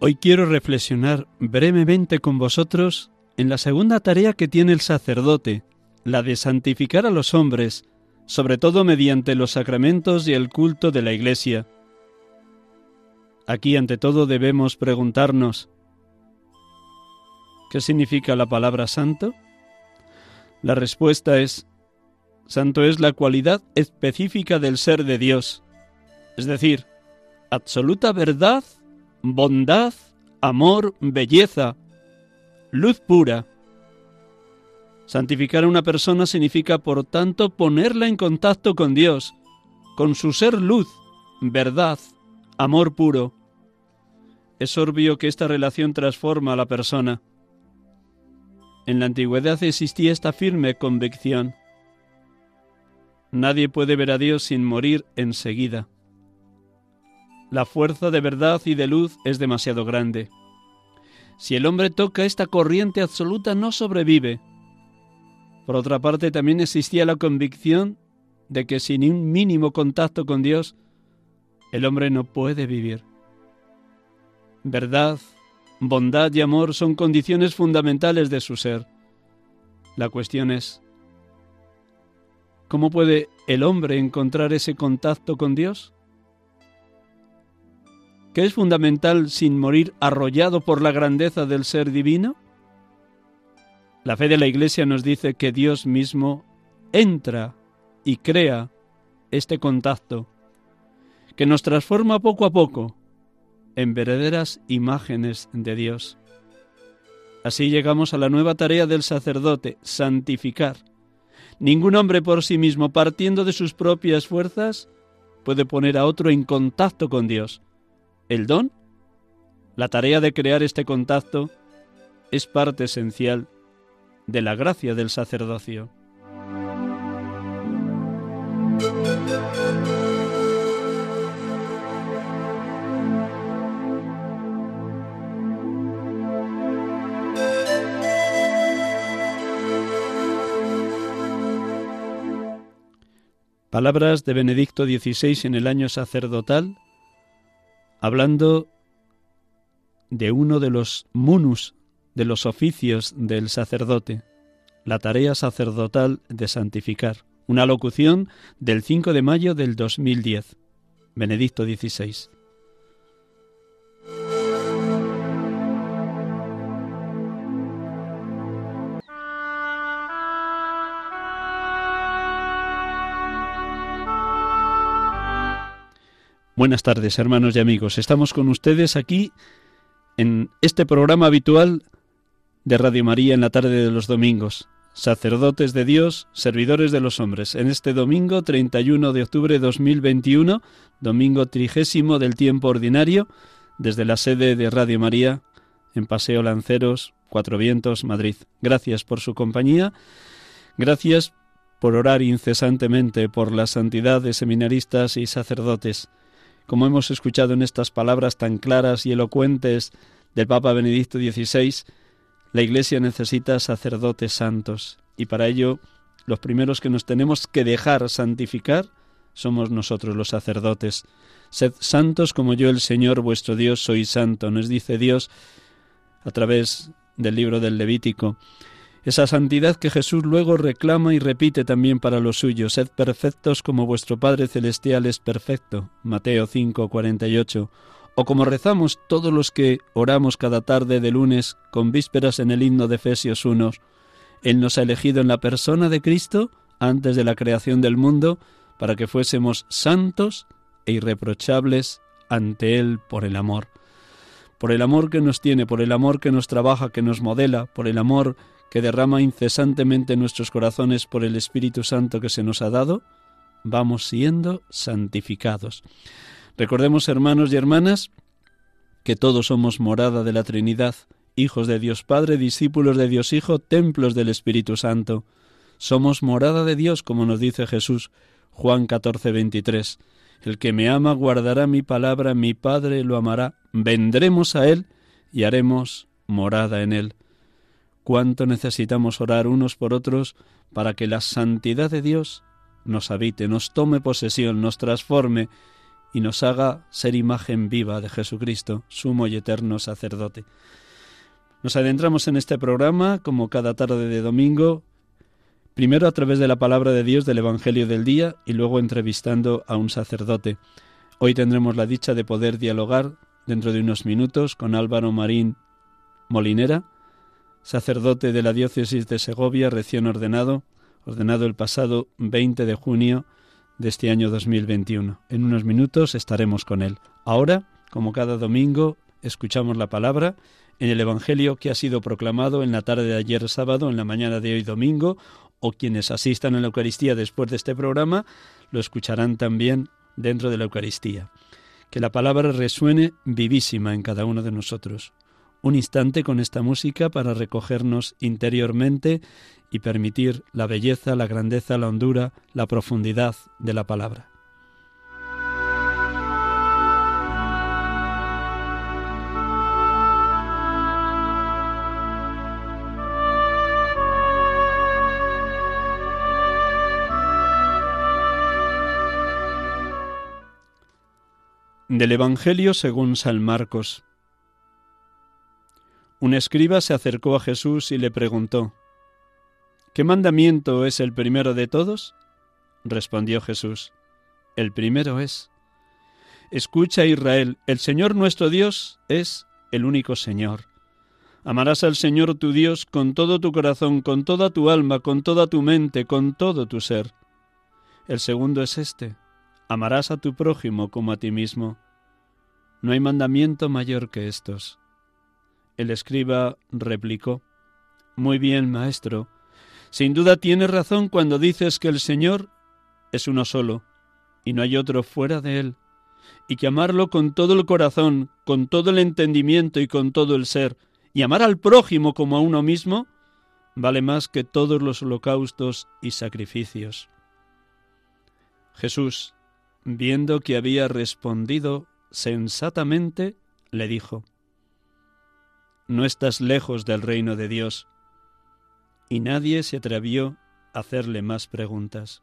Hoy quiero reflexionar brevemente con vosotros en la segunda tarea que tiene el sacerdote, la de santificar a los hombres, sobre todo mediante los sacramentos y el culto de la Iglesia. Aquí ante todo debemos preguntarnos, ¿qué significa la palabra santo? La respuesta es, santo es la cualidad específica del ser de Dios, es decir, absoluta verdad bondad, amor, belleza, luz pura. Santificar a una persona significa, por tanto, ponerla en contacto con Dios, con su ser luz, verdad, amor puro. Es obvio que esta relación transforma a la persona. En la antigüedad existía esta firme convicción. Nadie puede ver a Dios sin morir enseguida. La fuerza de verdad y de luz es demasiado grande. Si el hombre toca esta corriente absoluta no sobrevive. Por otra parte, también existía la convicción de que sin un mínimo contacto con Dios, el hombre no puede vivir. Verdad, bondad y amor son condiciones fundamentales de su ser. La cuestión es, ¿cómo puede el hombre encontrar ese contacto con Dios? Que es fundamental sin morir arrollado por la grandeza del ser divino? La fe de la Iglesia nos dice que Dios mismo entra y crea este contacto, que nos transforma poco a poco en verdaderas imágenes de Dios. Así llegamos a la nueva tarea del sacerdote, santificar. Ningún hombre por sí mismo, partiendo de sus propias fuerzas, puede poner a otro en contacto con Dios. El don, la tarea de crear este contacto, es parte esencial de la gracia del sacerdocio. Palabras de Benedicto XVI en el año sacerdotal, hablando de uno de los munus, de los oficios del sacerdote, la tarea sacerdotal de santificar. Una locución del 5 de mayo del 2010. Benedicto XVI. Buenas tardes, hermanos y amigos. Estamos con ustedes aquí en este programa habitual de Radio María en la tarde de los domingos. Sacerdotes de Dios, servidores de los hombres. En este domingo 31 de octubre de 2021, domingo trigésimo del tiempo ordinario, desde la sede de Radio María en Paseo Lanceros, Cuatro Vientos, Madrid. Gracias por su compañía. Gracias por orar incesantemente por la santidad de seminaristas y sacerdotes como hemos escuchado en estas palabras tan claras y elocuentes del Papa Benedicto XVI, la Iglesia necesita sacerdotes santos. y para ello los primeros que nos tenemos que dejar santificar somos nosotros los sacerdotes. Sed santos como yo el Señor vuestro Dios soy santo, nos dice Dios a través del libro del Levítico. Esa santidad que Jesús luego reclama y repite también para los suyos. Sed perfectos como vuestro Padre Celestial es perfecto. Mateo 5, 48. O como rezamos todos los que oramos cada tarde de lunes con vísperas en el himno de Efesios 1. Él nos ha elegido en la persona de Cristo antes de la creación del mundo para que fuésemos santos e irreprochables ante Él por el amor. Por el amor que nos tiene, por el amor que nos trabaja, que nos modela, por el amor que derrama incesantemente en nuestros corazones por el Espíritu Santo que se nos ha dado, vamos siendo santificados. Recordemos, hermanos y hermanas, que todos somos morada de la Trinidad, hijos de Dios Padre, discípulos de Dios Hijo, templos del Espíritu Santo. Somos morada de Dios, como nos dice Jesús, Juan 14, 23. El que me ama guardará mi palabra, mi Padre lo amará. Vendremos a Él y haremos morada en Él cuánto necesitamos orar unos por otros para que la santidad de Dios nos habite, nos tome posesión, nos transforme y nos haga ser imagen viva de Jesucristo, sumo y eterno sacerdote. Nos adentramos en este programa, como cada tarde de domingo, primero a través de la palabra de Dios del Evangelio del día y luego entrevistando a un sacerdote. Hoy tendremos la dicha de poder dialogar dentro de unos minutos con Álvaro Marín Molinera, sacerdote de la diócesis de Segovia, recién ordenado, ordenado el pasado 20 de junio de este año 2021. En unos minutos estaremos con él. Ahora, como cada domingo, escuchamos la palabra en el Evangelio que ha sido proclamado en la tarde de ayer sábado, en la mañana de hoy domingo, o quienes asistan a la Eucaristía después de este programa, lo escucharán también dentro de la Eucaristía. Que la palabra resuene vivísima en cada uno de nosotros un instante con esta música para recogernos interiormente y permitir la belleza, la grandeza, la hondura, la profundidad de la palabra. Del Evangelio según San Marcos. Un escriba se acercó a Jesús y le preguntó, ¿Qué mandamiento es el primero de todos? Respondió Jesús, el primero es, Escucha Israel, el Señor nuestro Dios es el único Señor. Amarás al Señor tu Dios con todo tu corazón, con toda tu alma, con toda tu mente, con todo tu ser. El segundo es este, amarás a tu prójimo como a ti mismo. No hay mandamiento mayor que estos. El escriba replicó, Muy bien, maestro. Sin duda tienes razón cuando dices que el Señor es uno solo, y no hay otro fuera de Él, y que amarlo con todo el corazón, con todo el entendimiento y con todo el ser, y amar al prójimo como a uno mismo, vale más que todos los holocaustos y sacrificios. Jesús, viendo que había respondido sensatamente, le dijo, no estás lejos del reino de Dios. Y nadie se atrevió a hacerle más preguntas.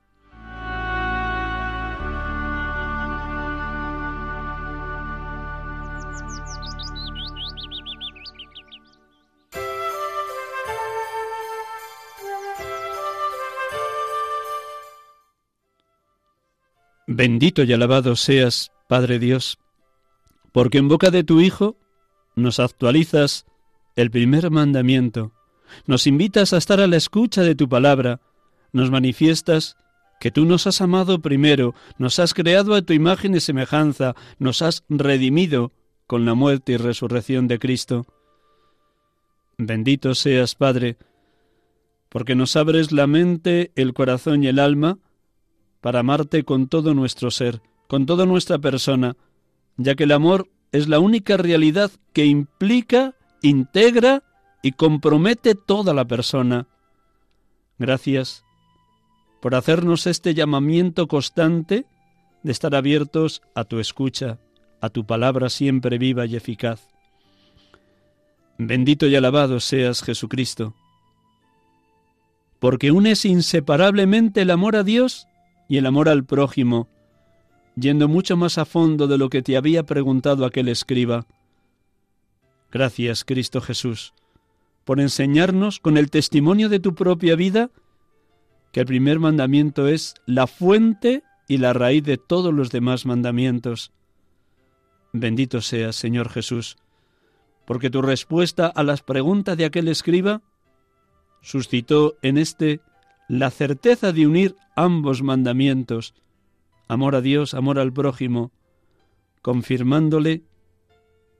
Bendito y alabado seas, Padre Dios, porque en boca de tu Hijo nos actualizas el primer mandamiento. Nos invitas a estar a la escucha de tu palabra. Nos manifiestas que tú nos has amado primero, nos has creado a tu imagen y semejanza, nos has redimido con la muerte y resurrección de Cristo. Bendito seas, Padre, porque nos abres la mente, el corazón y el alma para amarte con todo nuestro ser, con toda nuestra persona, ya que el amor es la única realidad que implica integra y compromete toda la persona. Gracias por hacernos este llamamiento constante de estar abiertos a tu escucha, a tu palabra siempre viva y eficaz. Bendito y alabado seas Jesucristo, porque unes inseparablemente el amor a Dios y el amor al prójimo, yendo mucho más a fondo de lo que te había preguntado aquel escriba. Gracias, Cristo Jesús, por enseñarnos con el testimonio de tu propia vida que el primer mandamiento es la fuente y la raíz de todos los demás mandamientos. Bendito seas, Señor Jesús, porque tu respuesta a las preguntas de aquel escriba suscitó en éste la certeza de unir ambos mandamientos, amor a Dios, amor al prójimo, confirmándole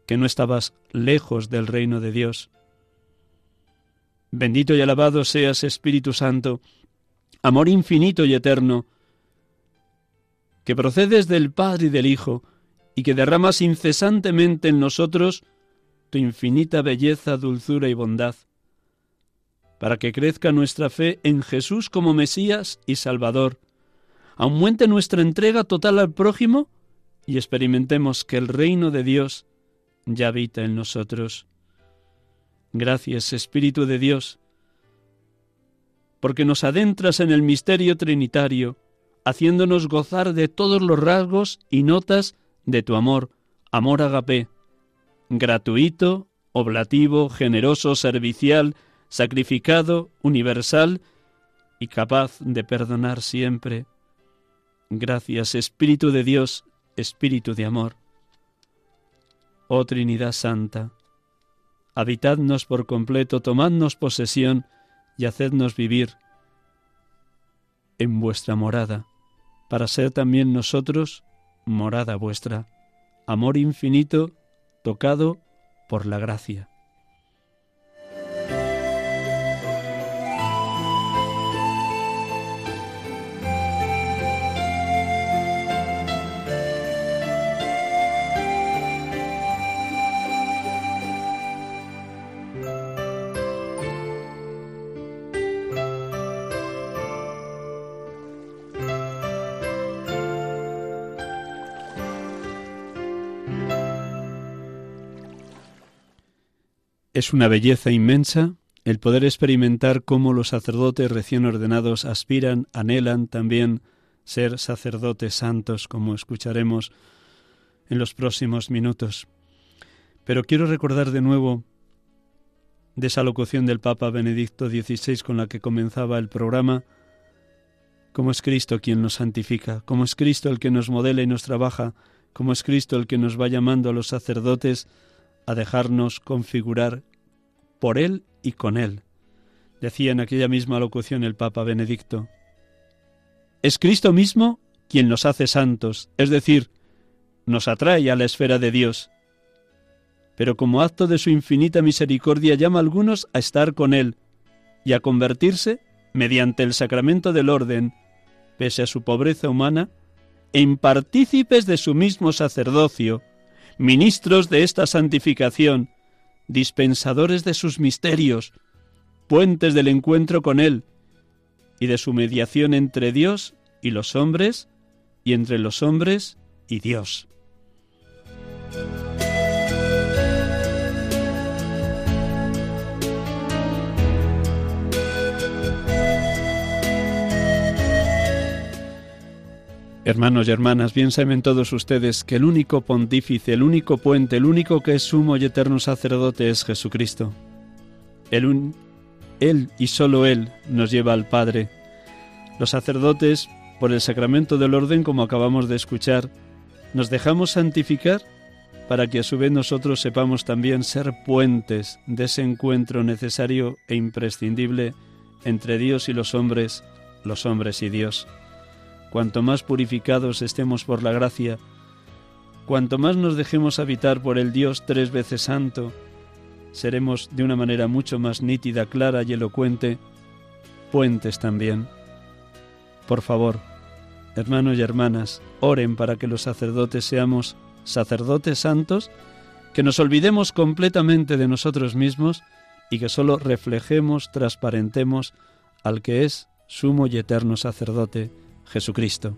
que no estabas lejos del reino de Dios. Bendito y alabado seas, Espíritu Santo, amor infinito y eterno, que procedes del Padre y del Hijo, y que derramas incesantemente en nosotros tu infinita belleza, dulzura y bondad, para que crezca nuestra fe en Jesús como Mesías y Salvador, aumente nuestra entrega total al prójimo y experimentemos que el reino de Dios ya habita en nosotros. Gracias, Espíritu de Dios, porque nos adentras en el misterio trinitario, haciéndonos gozar de todos los rasgos y notas de tu amor, amor agape, gratuito, oblativo, generoso, servicial, sacrificado, universal y capaz de perdonar siempre. Gracias, Espíritu de Dios, Espíritu de amor. Oh Trinidad Santa, habitadnos por completo, tomadnos posesión y hacednos vivir en vuestra morada, para ser también nosotros morada vuestra, amor infinito tocado por la gracia. Es una belleza inmensa el poder experimentar cómo los sacerdotes recién ordenados aspiran, anhelan también ser sacerdotes santos, como escucharemos en los próximos minutos. Pero quiero recordar de nuevo de esa locución del Papa Benedicto XVI con la que comenzaba el programa, cómo es Cristo quien nos santifica, cómo es Cristo el que nos modela y nos trabaja, cómo es Cristo el que nos va llamando a los sacerdotes a dejarnos configurar por Él y con Él. Decía en aquella misma locución el Papa Benedicto. Es Cristo mismo quien nos hace santos, es decir, nos atrae a la esfera de Dios. Pero como acto de su infinita misericordia llama a algunos a estar con Él y a convertirse, mediante el sacramento del orden, pese a su pobreza humana, en partícipes de su mismo sacerdocio, ministros de esta santificación, dispensadores de sus misterios, puentes del encuentro con Él y de su mediación entre Dios y los hombres y entre los hombres y Dios. Hermanos y hermanas, bien saben todos ustedes que el único pontífice, el único puente, el único que es sumo y eterno sacerdote es Jesucristo. Él, él y solo Él nos lleva al Padre. Los sacerdotes, por el sacramento del orden, como acabamos de escuchar, nos dejamos santificar para que a su vez nosotros sepamos también ser puentes de ese encuentro necesario e imprescindible entre Dios y los hombres, los hombres y Dios. Cuanto más purificados estemos por la gracia, cuanto más nos dejemos habitar por el Dios tres veces santo, seremos de una manera mucho más nítida, clara y elocuente, puentes también. Por favor, hermanos y hermanas, oren para que los sacerdotes seamos sacerdotes santos, que nos olvidemos completamente de nosotros mismos y que solo reflejemos, transparentemos al que es sumo y eterno sacerdote, Jesucristo.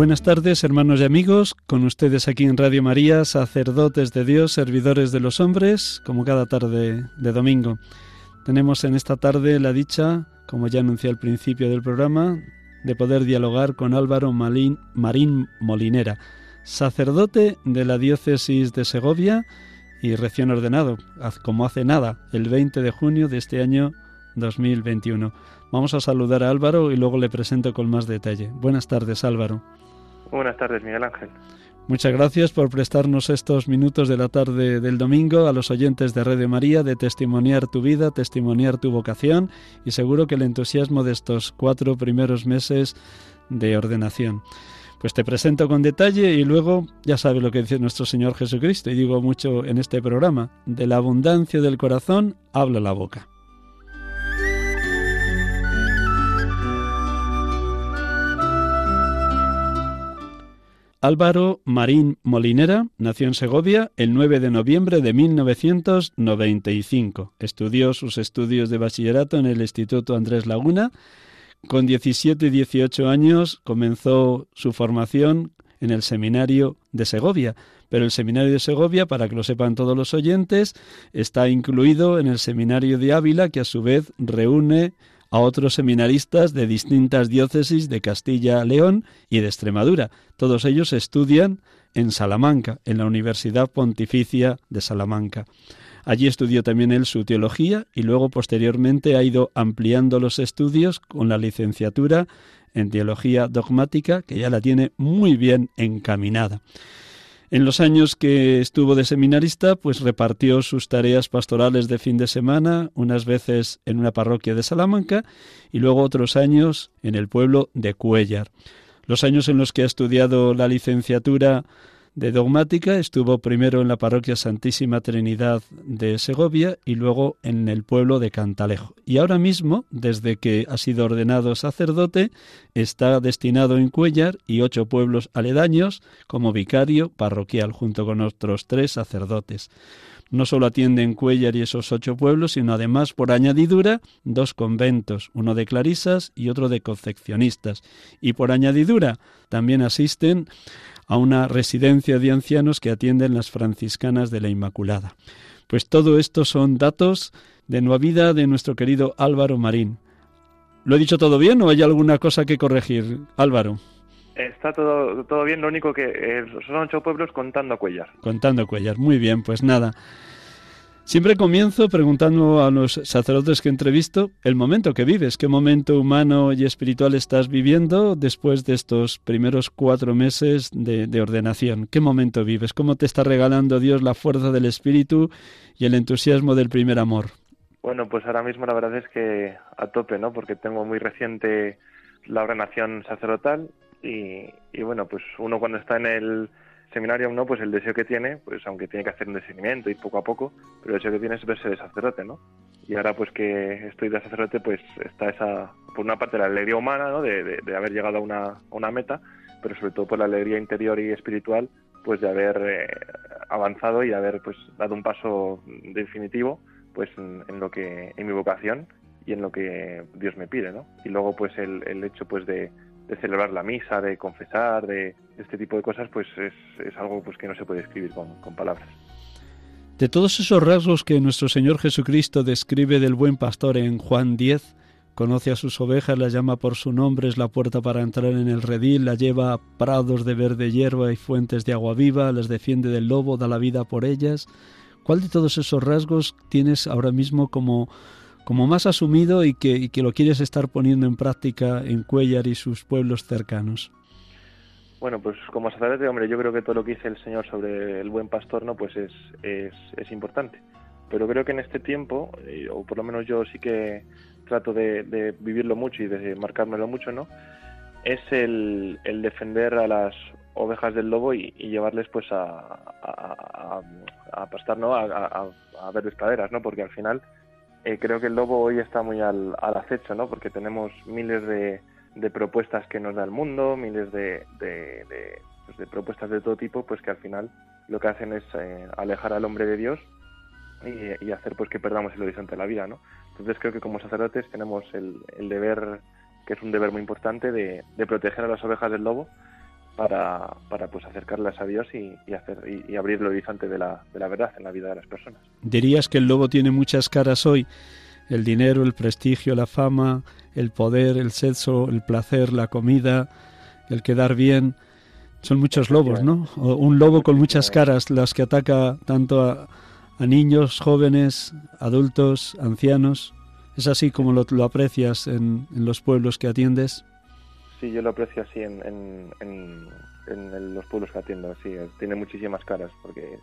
Buenas tardes, hermanos y amigos, con ustedes aquí en Radio María, sacerdotes de Dios, servidores de los hombres, como cada tarde de domingo. Tenemos en esta tarde la dicha, como ya anuncié al principio del programa, de poder dialogar con Álvaro Marín Molinera, sacerdote de la diócesis de Segovia y recién ordenado, como hace nada, el 20 de junio de este año 2021. Vamos a saludar a Álvaro y luego le presento con más detalle. Buenas tardes, Álvaro. Buenas tardes, Miguel Ángel. Muchas gracias por prestarnos estos minutos de la tarde del domingo a los oyentes de Radio María de testimoniar tu vida, testimoniar tu vocación y seguro que el entusiasmo de estos cuatro primeros meses de ordenación. Pues te presento con detalle y luego ya sabes lo que dice nuestro Señor Jesucristo y digo mucho en este programa, de la abundancia del corazón habla la boca. Álvaro Marín Molinera nació en Segovia el 9 de noviembre de 1995. Estudió sus estudios de bachillerato en el Instituto Andrés Laguna. Con 17 y 18 años comenzó su formación en el Seminario de Segovia. Pero el Seminario de Segovia, para que lo sepan todos los oyentes, está incluido en el Seminario de Ávila, que a su vez reúne a otros seminaristas de distintas diócesis de Castilla-León y de Extremadura. Todos ellos estudian en Salamanca, en la Universidad Pontificia de Salamanca. Allí estudió también él su teología y luego posteriormente ha ido ampliando los estudios con la licenciatura en teología dogmática, que ya la tiene muy bien encaminada. En los años que estuvo de seminarista, pues repartió sus tareas pastorales de fin de semana, unas veces en una parroquia de Salamanca y luego otros años en el pueblo de Cuellar. Los años en los que ha estudiado la licenciatura de dogmática, estuvo primero en la parroquia Santísima Trinidad de Segovia y luego en el pueblo de Cantalejo. Y ahora mismo, desde que ha sido ordenado sacerdote, está destinado en Cuellar y ocho pueblos aledaños como vicario parroquial junto con otros tres sacerdotes. No solo atiende en Cuellar y esos ocho pueblos, sino además, por añadidura, dos conventos, uno de clarisas y otro de concepcionistas. Y por añadidura, también asisten a una residencia de ancianos que atienden las franciscanas de la Inmaculada. Pues todo esto son datos de nueva vida de nuestro querido Álvaro Marín. ¿Lo he dicho todo bien o hay alguna cosa que corregir, Álvaro? Está todo, todo bien, lo único que eh, son ocho pueblos contando Cuellar. Contando Cuellar, muy bien, pues nada. Siempre comienzo preguntando a los sacerdotes que entrevisto el momento que vives, qué momento humano y espiritual estás viviendo después de estos primeros cuatro meses de, de, ordenación. ¿Qué momento vives? ¿Cómo te está regalando Dios la fuerza del espíritu y el entusiasmo del primer amor? Bueno, pues ahora mismo la verdad es que a tope, ¿no? Porque tengo muy reciente la ordenación sacerdotal y bueno, pues uno cuando está en el seminario no, pues el deseo que tiene, pues aunque tiene que hacer un discernimiento y poco a poco, pero el deseo que tiene es verse de sacerdote, ¿no? Y ahora pues que estoy de sacerdote, pues está esa, por una parte la alegría humana, ¿no? De, de, haber llegado a una, una, meta, pero sobre todo por la alegría interior y espiritual, pues de haber eh, avanzado y haber pues dado un paso definitivo, pues en, en, lo que, en mi vocación y en lo que Dios me pide, ¿no? Y luego pues el, el hecho pues de de celebrar la misa, de confesar, de este tipo de cosas, pues es, es algo pues que no se puede escribir con, con palabras. De todos esos rasgos que nuestro Señor Jesucristo describe del buen pastor en Juan 10, conoce a sus ovejas, las llama por su nombre, es la puerta para entrar en el redil, la lleva a prados de verde hierba y fuentes de agua viva, las defiende del lobo, da la vida por ellas. ¿Cuál de todos esos rasgos tienes ahora mismo como como más asumido y que, que lo quieres estar poniendo en práctica en Cuellar y sus pueblos cercanos? Bueno, pues como sacerdote, hombre, yo creo que todo lo que dice el Señor sobre el buen pastor, ¿no? Pues es, es, es importante. Pero creo que en este tiempo, eh, o por lo menos yo sí que trato de, de, vivirlo mucho y de marcármelo mucho, ¿no? Es el, el defender a las ovejas del lobo y, y llevarles pues a, a, a, a pastar, ¿no? A, a, verdes praderas, ¿no? Porque al final eh, creo que el lobo hoy está muy al, al acecho, ¿no? Porque tenemos miles de, de, propuestas que nos da el mundo, miles de, pues de, propuestas de todo tipo, pues que al final lo que hacen es eh, alejar al hombre de Dios y, y, hacer pues que perdamos el horizonte de la vida, ¿no? Entonces creo que como sacerdotes tenemos el, el deber, que es un deber muy importante, de proteger a las ovejas del lobo para, para pues acercarlas a Dios y, hacer y, abrir el horizonte de la, de la verdad en la vida de las personas. Dirías que el lobo tiene muchas caras hoy, el dinero, el prestigio, la fama, el poder, el sexo, el placer, la comida, el quedar bien. Son muchos lobos, ¿no? un lobo con muchas caras, las que ataca tanto a, niños, jóvenes, adultos, ancianos. ¿Es así como lo, lo aprecias en, en, los pueblos que atiendes? Sí, yo lo aprecio así en, en, en, los pueblos que atiendo. Sí, tiene muchísimas caras porque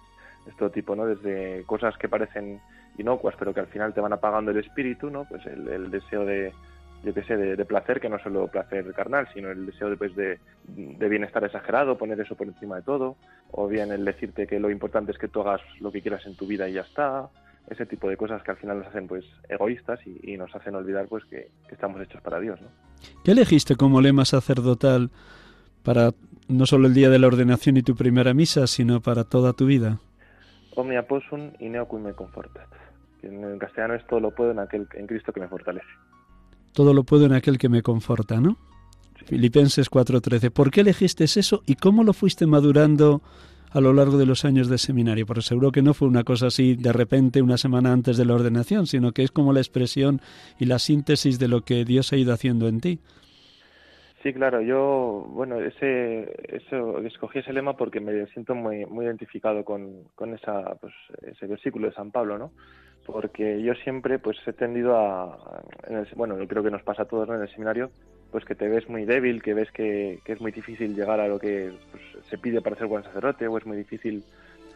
es todo tipo, ¿no? Desde cosas que parecen inocuas pero que al final te van apagando el espíritu, ¿no? Pues el deseo de, yo qué sé, de, placer, que no solo placer carnal, sino el deseo de, pues, de, bienestar exagerado, poner eso por encima de todo, o bien el decirte que lo importante es que tú hagas lo que quieras en tu vida y ya está, ese tipo de cosas que al final nos hacen pues egoístas y, nos hacen olvidar pues que, estamos hechos para Dios. ¿no? ¿Qué elegiste como lema sacerdotal para no solo el día de la ordenación y tu primera misa, sino para toda tu vida? Omnia possum y neo me confortat. En castellano es todo lo puedo en aquel en Cristo que me fortalece todo lo puedo en aquel que me conforta, ¿no? Filipenses 4:13. ¿Por qué elegiste eso y cómo lo fuiste madurando a lo largo de los años de seminario? Porque seguro que no fue una cosa así de repente una semana antes de la ordenación, sino que es como la expresión y la síntesis de lo que Dios ha ido haciendo en ti. Sí, claro, yo, bueno, ese, eso, escogí ese lema porque me siento muy, muy identificado con, con esa, pues, ese versículo de San Pablo, ¿no? porque yo siempre pues he tendido a, bueno, creo que nos pasa a todos en el seminario, pues que te ves muy débil, que ves que, es muy difícil llegar a lo que pues, se pide para ser buen sacerdote, o es muy difícil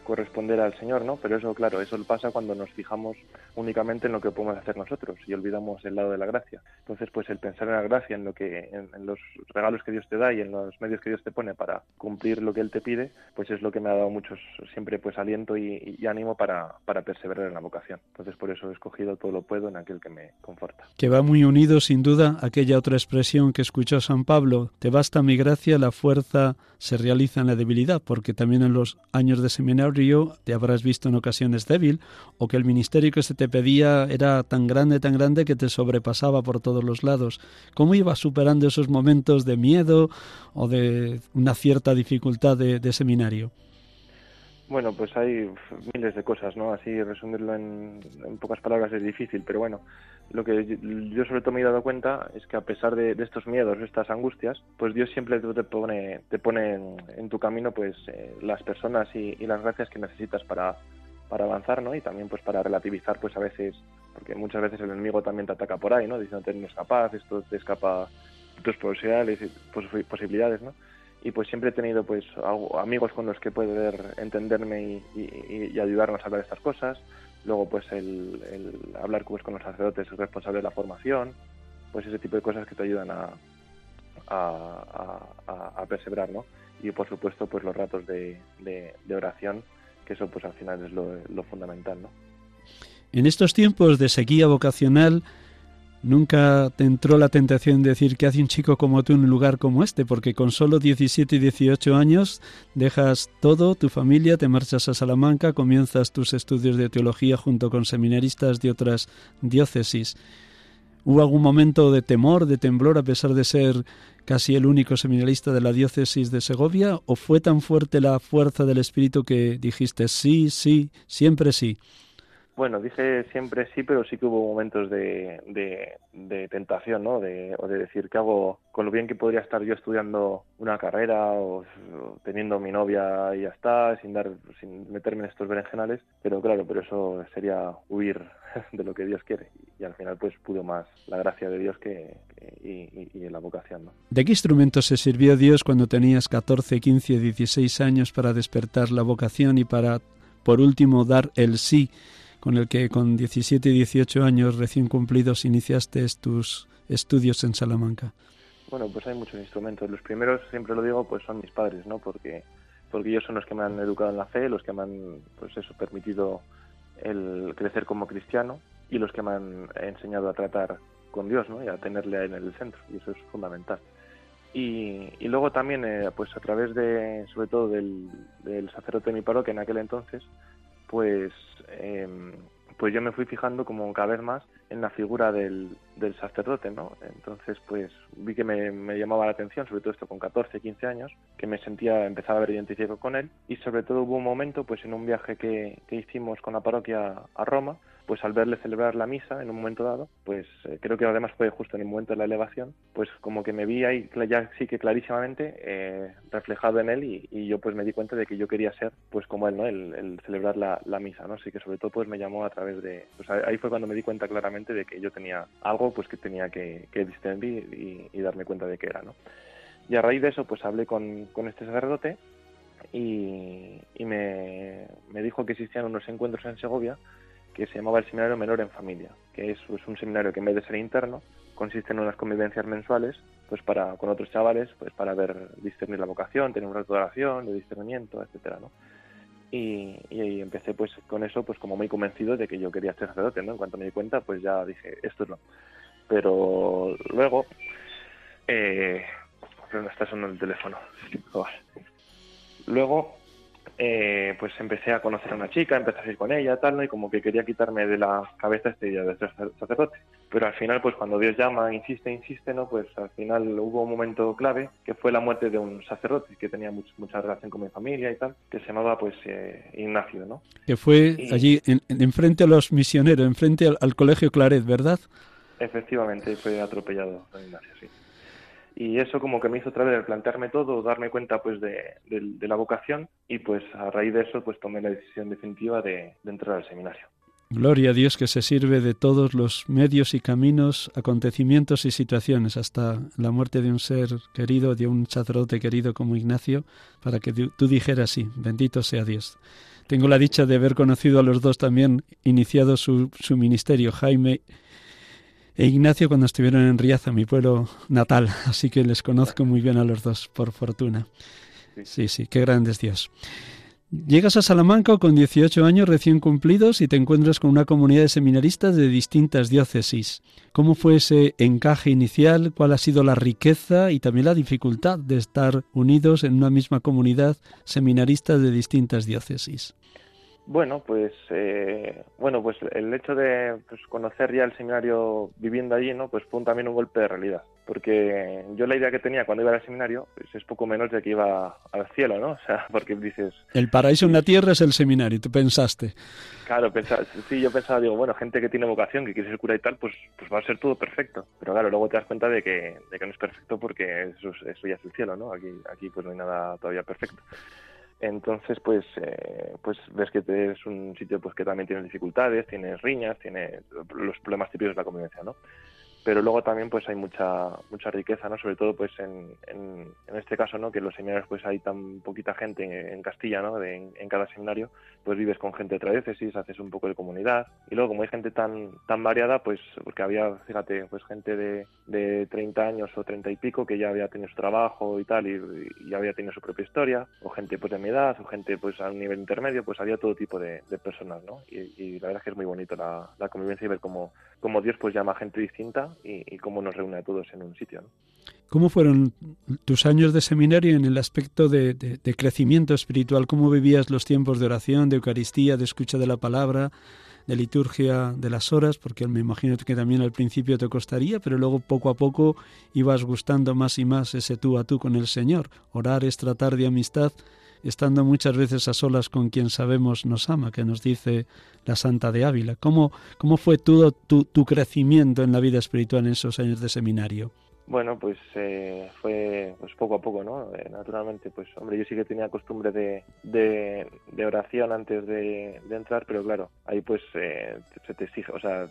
corresponder al Señor, ¿no? Pero eso, claro, eso pasa cuando nos fijamos únicamente en lo que podemos hacer nosotros y olvidamos el lado de la gracia. Entonces, pues el pensar en la gracia, en lo que, en, los regalos que Dios te da y en los medios que Dios te pone para cumplir lo que Él te pide, pues es lo que me ha dado muchos siempre pues aliento y, ánimo para, para perseverar en la vocación. Entonces, por eso he escogido todo lo puedo en aquel que me conforta. Que va muy unido, sin duda, aquella otra expresión que escuchó San Pablo: te basta mi gracia, la fuerza se realiza en la debilidad, porque también en los años de seminario te habrás visto en ocasiones débil o que el ministerio que se te pedía era tan grande, tan grande que te sobrepasaba por todos los lados. ¿Cómo ibas superando esos momentos de miedo o de una cierta dificultad de, seminario? Bueno, pues hay miles de cosas, ¿no? Así resumirlo en, pocas palabras es difícil, pero bueno, lo que yo sobre todo me he dado cuenta es que a pesar de, estos miedos, estas angustias, pues Dios siempre te pone, te pone en, tu camino pues eh, las personas y, las gracias que necesitas para, para avanzar, ¿no? Y también pues para relativizar pues a veces, porque muchas veces el enemigo también te ataca por ahí, ¿no? Diciendo no eres capaz, esto te escapa tus posibilidades, posibilidades, ¿no? Y pues siempre he tenido pues amigos con los que poder entenderme y, y ayudarnos a hablar estas cosas, luego pues el, hablar pues, con los sacerdotes responsables de la formación, pues ese tipo de cosas que te ayudan a, a, perseverar, ¿no? Y por supuesto pues los ratos de, oración, que eso pues al final es lo, lo fundamental, ¿no? En estos tiempos de sequía vocacional, ¿Nunca te entró la tentación de decir que hace un chico como tú en un lugar como este? Porque con solo 17 y 18 años dejas todo, tu familia, te marchas a Salamanca, comienzas tus estudios de teología junto con seminaristas de otras diócesis. ¿Hubo algún momento de temor, de temblor, a pesar de ser casi el único seminarista de la diócesis de Segovia? ¿O fue tan fuerte la fuerza del Espíritu que dijiste sí, sí, siempre sí? Bueno, dije siempre sí, pero sí que hubo momentos de, de, tentación, ¿no? De, o de decir, ¿qué hago con lo bien que podría estar yo estudiando una carrera o, teniendo mi novia y ya está, sin, dar, sin meterme en estos berenjenales? Pero claro, pero eso sería huir de lo que Dios quiere. Y al final pues pudo más la gracia de Dios que, y, y, la vocación, ¿no? ¿De qué instrumento se sirvió Dios cuando tenías 14, 15, 16 años para despertar la vocación y para, por último, dar el sí? Con el que con 17 y 18 años recién cumplidos iniciaste tus estudios en Salamanca? Bueno, pues hay muchos instrumentos. Los primeros, siempre lo digo, pues son mis padres, ¿no? Porque, porque ellos son los que me han educado en la fe, los que me han, pues eso, permitido el crecer como cristiano y los que me han enseñado a tratar con Dios, ¿no? Y a tenerle en el centro, y eso es fundamental. Y, luego también, eh, pues a través de, sobre todo del, del sacerdote de mi parroquia en aquel entonces, pues, em, pues yo me fui fijando como cada vez más en la figura del, del sacerdote, ¿no? Entonces, pues vi que me, llamaba la atención, sobre todo esto con 14, 15 años, que me sentía, empezaba a ver identificado con él y sobre todo hubo un momento, pues en un viaje que, que hicimos con la parroquia a Roma, pues al verle celebrar la misa en un momento dado, pues eh, creo que además fue justo en el momento de la elevación, pues como que me vi ahí ya sí que clarísimamente eh, reflejado en él y, yo pues me di cuenta de que yo quería ser pues como él, ¿no? El, celebrar la, misa, ¿no? Así que sobre todo pues me llamó a través de, pues ahí fue cuando me di cuenta claramente de que yo tenía algo pues que tenía que, que distinguir y, darme cuenta de qué era, ¿no? Y a raíz de eso pues hablé con, este sacerdote y, y me dijo que existían unos encuentros en Segovia que se llamaba el Seminario Menor en Familia, que es un seminario que en vez de ser interno, consiste en unas convivencias mensuales pues para con otros chavales pues para ver discernir la vocación tener un rato de oración de discernimiento etcétera no y, y, empecé pues con eso pues como muy convencido de que yo quería ser sacerdote no en cuanto me di cuenta pues ya dije esto es lo pero luego eh, está sonando el teléfono. Luego eh, pues empecé a conocer a una chica, empecé a ir con ella, tal, ¿no? Y como que quería quitarme de la cabeza esta idea de ser sacerdote. Pero al final, pues cuando Dios llama, insiste, insiste, ¿no? Pues al final hubo un momento clave, que fue la muerte de un sacerdote que tenía mucha relación con mi familia y tal, que se llamaba, pues, eh, Ignacio, ¿no? Que fue allí, enfrente a los misioneros, enfrente al, al Colegio Claret, ¿verdad? Efectivamente, fue atropellado Ignacio, sí y eso como que me hizo otra vez plantearme todo, darme cuenta pues de, la vocación y pues a raíz de eso pues tomé la decisión definitiva de, entrar al seminario. Gloria a Dios que se sirve de todos los medios y caminos, acontecimientos y situaciones, hasta la muerte de un ser querido, de un sacerdote querido como Ignacio, para que tú dijeras sí, bendito sea Dios. Tengo la dicha de haber conocido a los dos también, iniciado su, su ministerio, Jaime e Ignacio cuando estuvieron en Riaza, mi pueblo natal, así que les conozco muy bien a los dos, por fortuna. Sí, sí, qué grande es Dios. Llegas a Salamanca con 18 años recién cumplidos y te encuentras con una comunidad de seminaristas de distintas diócesis. ¿Cómo fue ese encaje inicial? ¿Cuál ha sido la riqueza y también la dificultad de estar unidos en una misma comunidad seminarista de distintas diócesis? Bueno, pues eh, bueno, pues el hecho de pues, conocer ya el seminario viviendo allí, ¿no? Pues fue también un golpe de realidad, porque yo la idea que tenía cuando iba al seminario pues, es poco menos de que iba al cielo, ¿no? O sea, porque dices el paraíso en la tierra es el seminario, tú pensaste. Claro, pensaba, sí, yo pensaba, digo, bueno, gente que tiene vocación, que quiere ser cura y tal, pues pues va a ser todo perfecto, pero claro, luego te das cuenta de que, de que no es perfecto porque eso, eso ya es el cielo, ¿no? Aquí aquí pues no hay nada todavía perfecto. Entonces, pues, eh, pues ves que es un sitio pues que también tiene dificultades, tiene riñas, tiene los problemas típicos de la convivencia, ¿no? Pero luego también pues hay mucha mucha riqueza no sobre todo pues en, en, este caso no que los seminarios pues hay tan poquita gente en, Castilla no en, cada seminario pues vives con gente de otra diócesis haces un poco de comunidad. Y luego como hay gente tan tan variada pues porque había fíjate pues gente de, de 30 años o 30 y pico que ya había tenido su trabajo y tal y, ya había tenido su propia historia o gente pues de mi edad o gente pues a un nivel intermedio pues había todo tipo de, personas no y, la verdad es que es muy bonito la, la convivencia y ver cómo, cómo Dios pues llama a gente distinta y, cómo nos reúne a todos en un sitio. ¿Cómo fueron tus años de seminario en el aspecto de, crecimiento espiritual? ¿Cómo vivías los tiempos de oración, de Eucaristía, de escucha de la palabra, de liturgia de las horas? Porque me imagino que también al principio te costaría, pero luego poco a poco ibas gustando más y más ese tú a tú con el Señor. Orar es tratar de amistad estando muchas veces a solas con quien sabemos nos ama, que nos dice la Santa de Ávila. ¿Cómo, cómo fue todo tu, tu crecimiento en la vida espiritual en esos años de seminario? Bueno, pues eh, fue pues poco a poco, ¿no? Eh, naturalmente, pues hombre, yo sí que tenía costumbre de, de, oración antes de, entrar, pero claro, ahí pues eh, se te exige, o sea,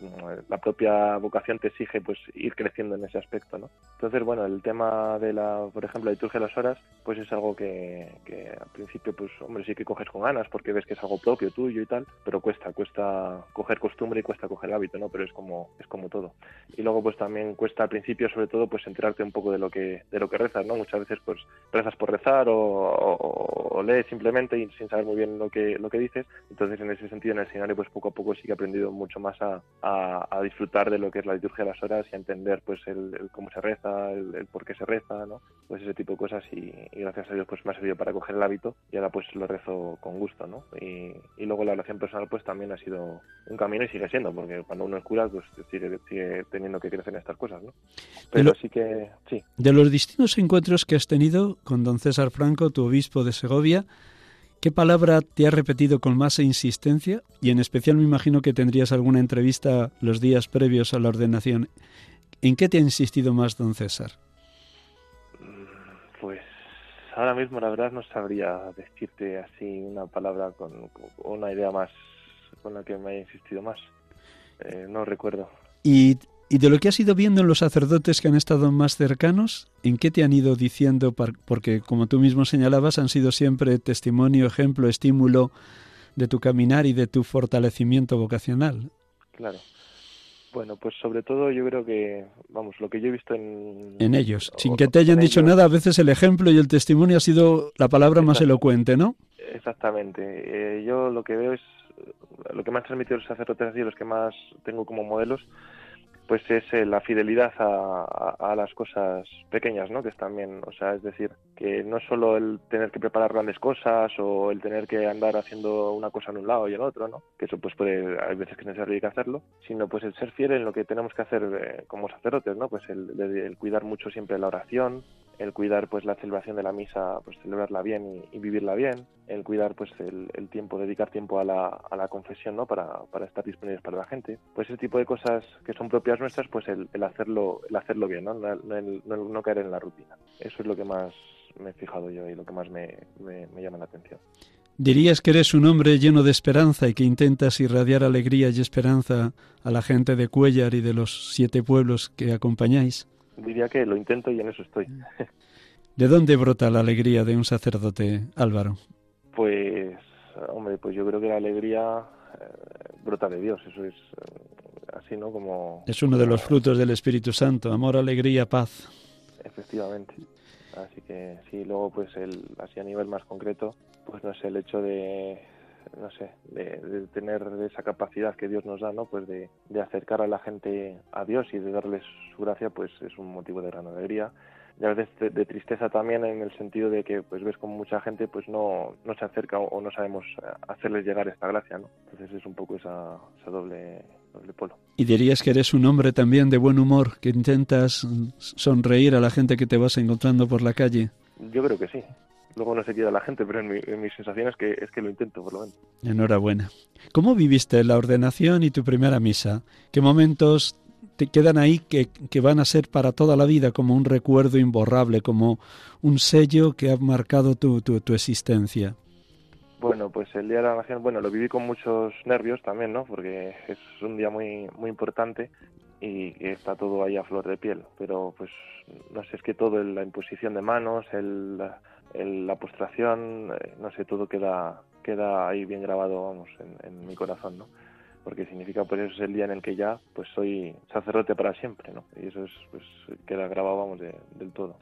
la propia vocación te exige pues ir creciendo en ese aspecto, ¿no? Entonces, bueno, el tema de la, por ejemplo, la liturgia de las horas, pues es algo que, que al principio, pues hombre, sí que coges con ganas porque ves que es algo propio tuyo y tal, pero cuesta, cuesta coger costumbre y cuesta coger hábito, ¿no? Pero es como, es como todo. Y luego pues también cuesta al principio, sobre todo, pues pues enterarte un poco de lo que de lo que rezas, ¿no? Muchas veces pues rezas por rezar o, lees simplemente y sin saber muy bien lo que lo que dices. Entonces en ese sentido en el seminario pues poco a poco sí que he aprendido mucho más a, a, disfrutar de lo que es la liturgia de las horas y a entender pues el, cómo se reza, el, por qué se reza, ¿no? Pues ese tipo de cosas y, gracias a Dios pues me ha servido para coger el hábito y ahora pues lo rezo con gusto, ¿no? Y, y luego la oración personal pues también ha sido un camino y sigue siendo porque cuando uno es cura pues sigue, sigue teniendo que crecer en estas cosas, ¿no? Pero sí que, sí. De los distintos encuentros que has tenido con don César Franco, tu obispo de Segovia, ¿qué palabra te ha repetido con más insistencia? Y en especial me imagino que tendrías alguna entrevista los días previos a la ordenación. ¿En qué te ha insistido más don César? Pues ahora mismo la verdad no sabría decirte así una palabra con, una idea más con la que me haya insistido más. Eh, no recuerdo. ¿Y y de lo que has ido viendo en los sacerdotes que han estado más cercanos, ¿en qué te han ido diciendo? Porque, como tú mismo señalabas, han sido siempre testimonio, ejemplo, estímulo de tu caminar y de tu fortalecimiento vocacional. Claro. Bueno, pues sobre todo yo creo que, vamos, lo que yo he visto en... En ellos, sin que te hayan dicho nada, a veces el ejemplo y el testimonio ha sido la palabra más elocuente, ¿no? Exactamente. Eh, yo lo que veo es, lo que me han transmitido los sacerdotes y los que más tengo como modelos, pues es eh, la fidelidad a, las cosas pequeñas, ¿no? Que es también, o sea, es decir, que no solo el tener que preparar grandes cosas o el tener que andar haciendo una cosa en un lado y en otro, ¿no? Que eso pues puede, hay veces que es necesario que hacerlo, sino pues el ser fiel en lo que tenemos que hacer eh, como sacerdotes, ¿no? Pues el, cuidar mucho siempre la oración, el cuidar pues la celebración de la misa, pues celebrarla bien y, vivirla bien, el cuidar pues el, tiempo, dedicar tiempo a la, a la confesión, ¿no? Para, para, estar disponibles para la gente. Pues ese tipo de cosas que son propias nuestras, pues el, hacerlo, el hacerlo bien, ¿no? No, caer en la rutina. Eso es lo que más me he fijado yo y lo que más me, me, me llama la atención. ¿Dirías que eres un hombre lleno de esperanza y que intentas irradiar alegría y esperanza a la gente de Cuellar y de los siete pueblos que acompañáis? Diría que lo intento y en eso estoy. ¿De dónde brota la alegría de un sacerdote, Álvaro? Pues, hombre, pues yo creo que la alegría eh, brota de Dios, eso es eh, así, ¿no? Como... Es uno de los frutos del Espíritu Santo, amor, alegría, paz. Efectivamente. Así que sí, luego pues el, así a nivel más concreto, pues no sé, el hecho de, no sé, de, tener esa capacidad que Dios nos da, ¿no? Pues de, acercar a la gente a Dios y de darles su gracia, pues es un motivo de gran alegría y a veces de, tristeza también en el sentido de que pues ves como mucha gente pues no, no se acerca o, no sabemos hacerles llegar esta gracia, ¿no? Entonces es un poco esa, esa doble, doble polo. ¿Y dirías que eres un hombre también de buen humor, que intentas sonreír a la gente que te vas encontrando por la calle? Yo creo que sí luego no se queda la gente, pero en, mi, en mis sensaciones que, es que lo intento, por lo menos. Enhorabuena. ¿Cómo viviste la ordenación y tu primera misa? ¿Qué momentos te quedan ahí que, que, van a ser para toda la vida como un recuerdo imborrable, como un sello que ha marcado tu, tu, tu existencia? Bueno, pues el Día de la Nación, bueno, lo viví con muchos nervios también, ¿no? Porque es un día muy muy importante y está todo ahí a flor de piel. Pero pues no sé, es que todo, la imposición de manos, el, la postración, eh, no sé, todo queda, queda ahí bien grabado, vamos, en, mi corazón, ¿no? Porque significa, pues eso es el día en el que ya, pues soy sacerdote para siempre, ¿no? Y eso es, pues queda grabado, vamos, del todo.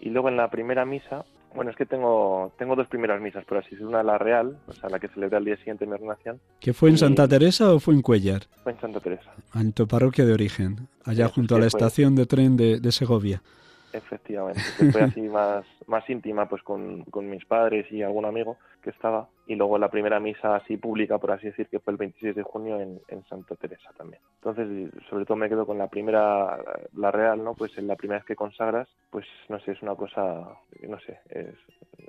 Y luego en la primera misa, bueno, es que tengo, tengo dos primeras misas, por así decirlo. Una la real, o sea, la que celebré al día siguiente mi ordenación. ¿Que fue en Santa Teresa o fue en Cuellar? Fue en Santa Teresa. En tu parroquia de origen, allá junto a la estación de tren de, de Segovia. Efectivamente, fue así más, más íntima pues con, con, mis padres y algún amigo que estaba. Y luego la primera misa así pública, por así decir, que fue el 26 de junio en, en Santa Teresa también. Entonces, sobre todo me quedo con la primera, la real, ¿no? Pues en la primera vez que consagras, pues no sé, es una cosa, no sé, es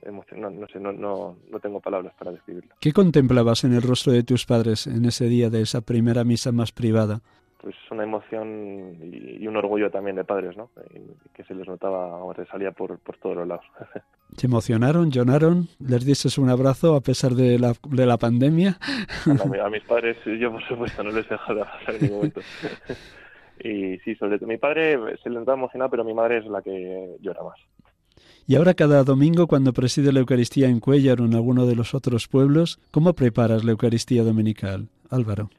emocionante, no, sé, no, no, no tengo palabras para describirlo. ¿Qué contemplabas en el rostro de tus padres en ese día de esa primera misa más privada? Pues una emoción y, un orgullo también de padres, ¿no? Que se les notaba, o salía por, por todos los lados. ¿Se emocionaron, lloraron? ¿Les dices un abrazo a pesar de la, de la pandemia? A, mis padres, yo por supuesto no les he dejado de abrazar en ningún momento. y sí, sobre todo mi padre se le notaba emocionado, pero mi madre es la que llora más. Y ahora cada domingo cuando preside la Eucaristía en Cuellar o en alguno de los otros pueblos, ¿cómo preparas la Eucaristía dominical, Álvaro?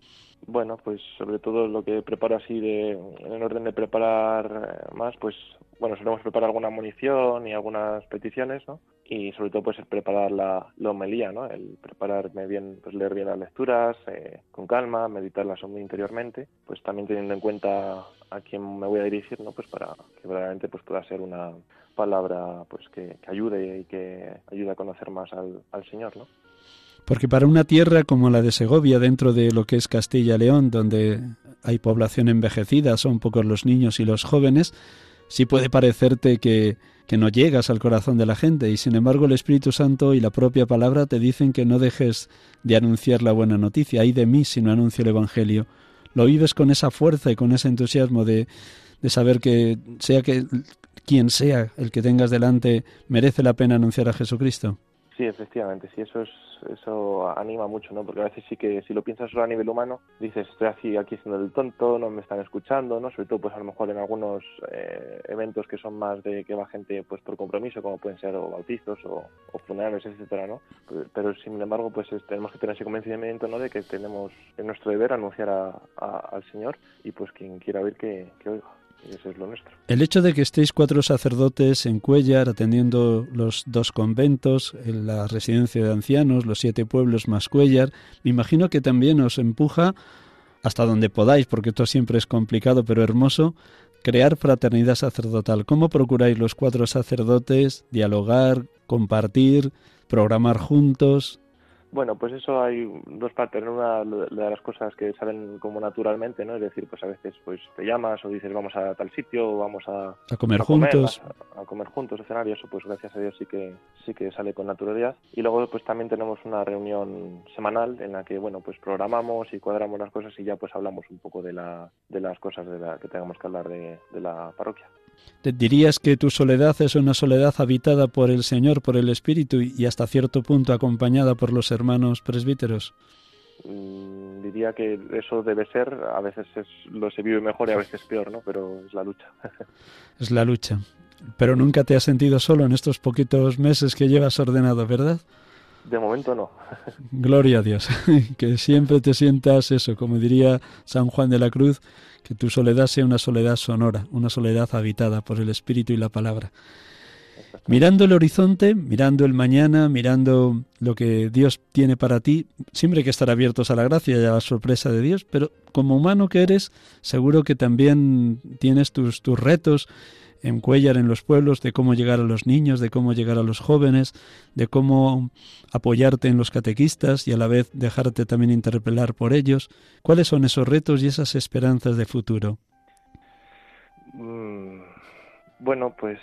Bueno, pues sobre todo lo que preparo así de, en orden de preparar eh, más, pues bueno, solemos preparar alguna munición y algunas peticiones, ¿no? Y sobre todo pues el preparar la, la homelía, ¿no? El prepararme bien, pues leer bien las lecturas, eh, con calma, meditarlas muy interiormente, pues también teniendo en cuenta a quién me voy a dirigir, ¿no? Pues para que verdaderamente pues pueda ser una palabra pues que, ayude y que ayude a conocer más al, Señor, ¿no? Porque para una tierra como la de Segovia, dentro de lo que es Castilla-León, donde hay población envejecida, son pocos los niños y los jóvenes, sí puede parecerte que, no llegas al corazón de la gente y sin embargo el Espíritu Santo y la propia palabra te dicen que no dejes de anunciar la buena noticia. Hay de mí si no anuncio el Evangelio. Lo vives con esa fuerza y con ese entusiasmo de saber que sea que quien sea el que tengas delante merece la pena anunciar a Jesucristo. Sí, efectivamente, sí, eso es eso anima mucho, ¿no? Porque a veces sí que si lo piensas solo a nivel humano, dices, estoy así aquí siendo el tonto, no me están escuchando, ¿no? Sobre todo, pues a lo mejor en algunos eh, eventos que son más de que va gente pues por compromiso, como pueden ser o bautizos o, funerales, etcétera, ¿no? Pero, sin embargo, pues tenemos que tener ese convencimiento, ¿no? De que tenemos en nuestro deber anunciar al Señor y pues quien quiera oír que oiga. El hecho de que estéis cuatro sacerdotes en Cuellar atendiendo los dos conventos, en la residencia de ancianos, los siete pueblos más Cuellar, me imagino que también os empuja hasta donde podáis, porque esto siempre es complicado pero hermoso, crear fraternidad sacerdotal. ¿Cómo procuráis los cuatro sacerdotes dialogar, compartir, programar juntos? Bueno, pues eso hay dos partes. Una de las cosas que salen como naturalmente, ¿no? Es decir, pues a veces pues te llamas o dices vamos a tal sitio o vamos a, a comer juntos. a, comer juntos, a cenar y eso pues gracias a Dios sí que sí que sale con naturalidad. Y luego pues también tenemos una reunión semanal en la que bueno pues programamos y cuadramos las cosas y ya pues hablamos un poco de, la, de las cosas de la, que tengamos que hablar de, de la parroquia. ¿Te dirías que tu soledad es una soledad habitada por el Señor, por el Espíritu y hasta cierto punto acompañada por los hermanos presbíteros? Mm, diría que eso debe ser, a veces es, lo se vive mejor y a veces peor, ¿no? Pero es la lucha. es la lucha. Pero nunca te has sentido solo en estos poquitos meses que llevas ordenado, ¿verdad? De momento no. Gloria a Dios. que siempre te sientas eso, como diría San Juan de la Cruz, que tu soledad sea una soledad sonora, una soledad habitada por el Espíritu y la palabra. Mirando el horizonte, mirando el mañana, mirando lo que Dios tiene para ti, siempre hay que estar abiertos a la gracia y a la sorpresa de Dios, pero como humano que eres, seguro que también tienes tus, tus retos en Cuellar, en los pueblos, de cómo llegar a los niños, de cómo llegar a los jóvenes, de cómo apoyarte en los catequistas y a la vez dejarte también interpelar por ellos. ¿Cuáles son esos retos y esas esperanzas de futuro? Mm, bueno, pues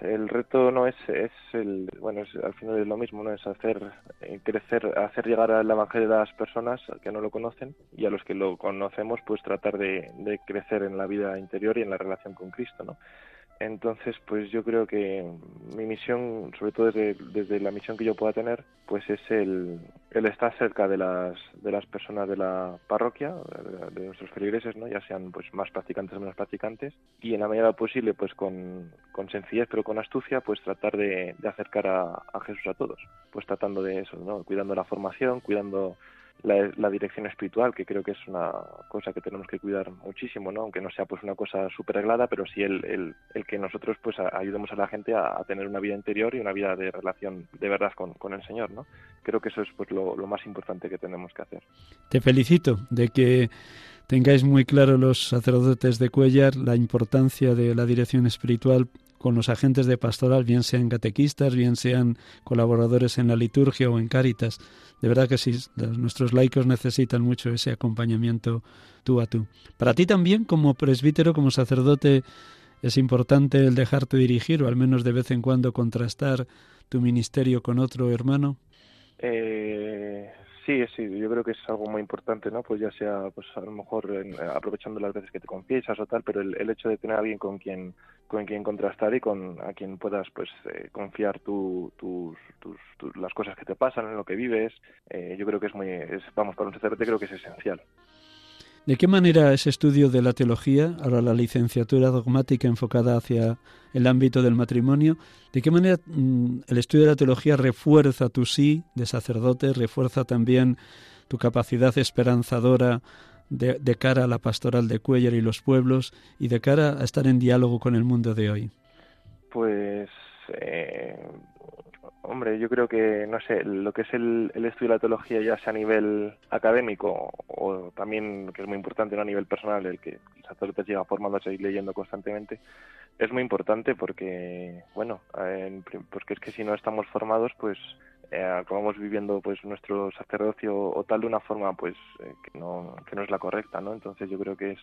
el reto no es, es el, bueno, es, al final es lo mismo, no es hacer eh, crecer, hacer llegar al evangelio a las personas que no lo conocen y a los que lo conocemos, pues tratar de, de crecer en la vida interior y en la relación con Cristo, ¿no? Entonces, pues yo creo que mi misión, sobre todo desde, desde la misión que yo pueda tener, pues es el, el estar cerca de las, de las personas de la parroquia, de, nuestros feligreses, ¿no? ya sean pues más practicantes o menos practicantes, y en la medida posible, pues con, con sencillez pero con astucia, pues tratar de, de acercar a, a Jesús a todos, pues tratando de eso, ¿no? cuidando la formación, cuidando la, dirección espiritual, que creo que es una cosa que tenemos que cuidar muchísimo, ¿no? Aunque no sea pues una cosa súper reglada, pero sí el, el, el, que nosotros pues ayudemos a la gente a, tener una vida interior y una vida de relación de verdad con, con el Señor, ¿no? Creo que eso es pues lo, lo más importante que tenemos que hacer. Te felicito de que tengáis muy claro los sacerdotes de Cuellar la importancia de la dirección espiritual con los agentes de pastoral, bien sean catequistas, bien sean colaboradores en la liturgia o en Cáritas. De verdad que sí, nuestros laicos necesitan mucho ese acompañamiento tú a tú. Para ti también, como presbítero, como sacerdote, es importante el dejarte dirigir o al menos de vez en cuando contrastar tu ministerio con otro hermano. Eh, Sí, sí, yo creo que es algo muy importante, ¿no? Pues ya sea, pues a lo mejor aprovechando las veces que te confiesas o tal, pero el, hecho de tener a alguien con quien con quien contrastar y con a quien puedas pues eh, confiar tu, tus, tus, las cosas que te pasan, en lo que vives, eh, yo creo que es muy, es, vamos, para un sacerdote creo que es esencial. ¿De qué manera ese estudio de la teología, ahora la licenciatura dogmática enfocada hacia el ámbito del matrimonio, de qué manera mm, el estudio de la teología refuerza tu sí de sacerdote, refuerza también tu capacidad esperanzadora de, de, cara a la pastoral de Cuellar y los pueblos y de cara a estar en diálogo con el mundo de hoy? Pues eh, Hombre, yo creo que, no sé, lo que es el, estudio de la teología, ya sea a nivel académico o también, que es muy importante, a nivel personal, el que el sacerdote llega formándose y leyendo constantemente, es muy importante porque, bueno, porque es que si no estamos formados, pues eh, acabamos viviendo pues nuestro sacerdocio o tal de una forma pues eh, que, no, que no es la correcta, ¿no? Entonces yo creo que es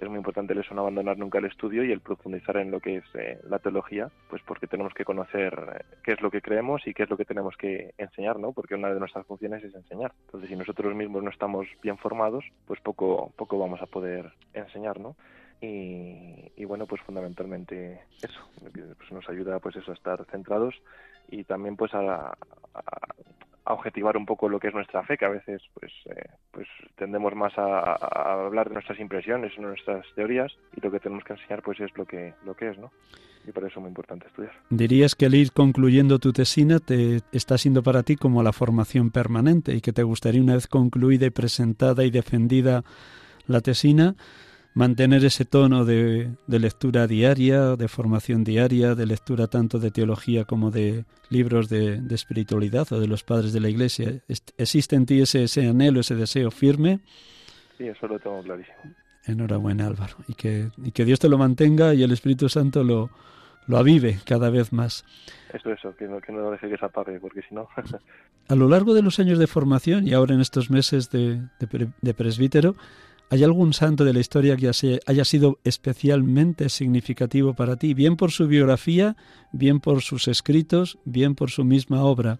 es muy importante eso, no abandonar nunca el estudio y el profundizar en lo que es eh, la teología, pues porque tenemos que conocer eh, qué es lo que creemos y qué es lo que tenemos que enseñar, ¿no? Porque una de nuestras funciones es enseñar. Entonces, si nosotros mismos no estamos bien formados, pues poco, poco vamos a poder enseñar, ¿no? Y, bueno, pues fundamentalmente eso, pues nos ayuda pues eso a estar centrados y también pues a, objetivar un poco lo que es nuestra fe, que a veces pues, eh, pues tendemos más a, hablar de nuestras impresiones, nuestras teorías, y lo que tenemos que enseñar pues es lo que, lo que es, ¿no? Y por eso es muy importante estudiar. ¿Dirías que el ir concluyendo tu tesina te está siendo para ti como la formación permanente y que te gustaría una vez concluida y presentada y defendida la tesina, mantener ese tono de, lectura diaria, de formación diaria, de lectura tanto de teología como de libros de, espiritualidad o de los padres de la Iglesia. ¿Existe en ti ese, ese anhelo, ese deseo firme? Sí, eso lo tengo clarísimo. Enhorabuena, Álvaro. Y que, y que Dios te lo mantenga y el Espíritu Santo lo, lo avive cada vez más. Eso, eso, que no, que no deje que se apague, porque si no... A lo largo de los años de formación y ahora en estos meses de, de presbítero, ¿Hay algún santo de la historia que haya sido especialmente significativo para ti, bien por su biografía, bien por sus escritos, bien por su misma obra?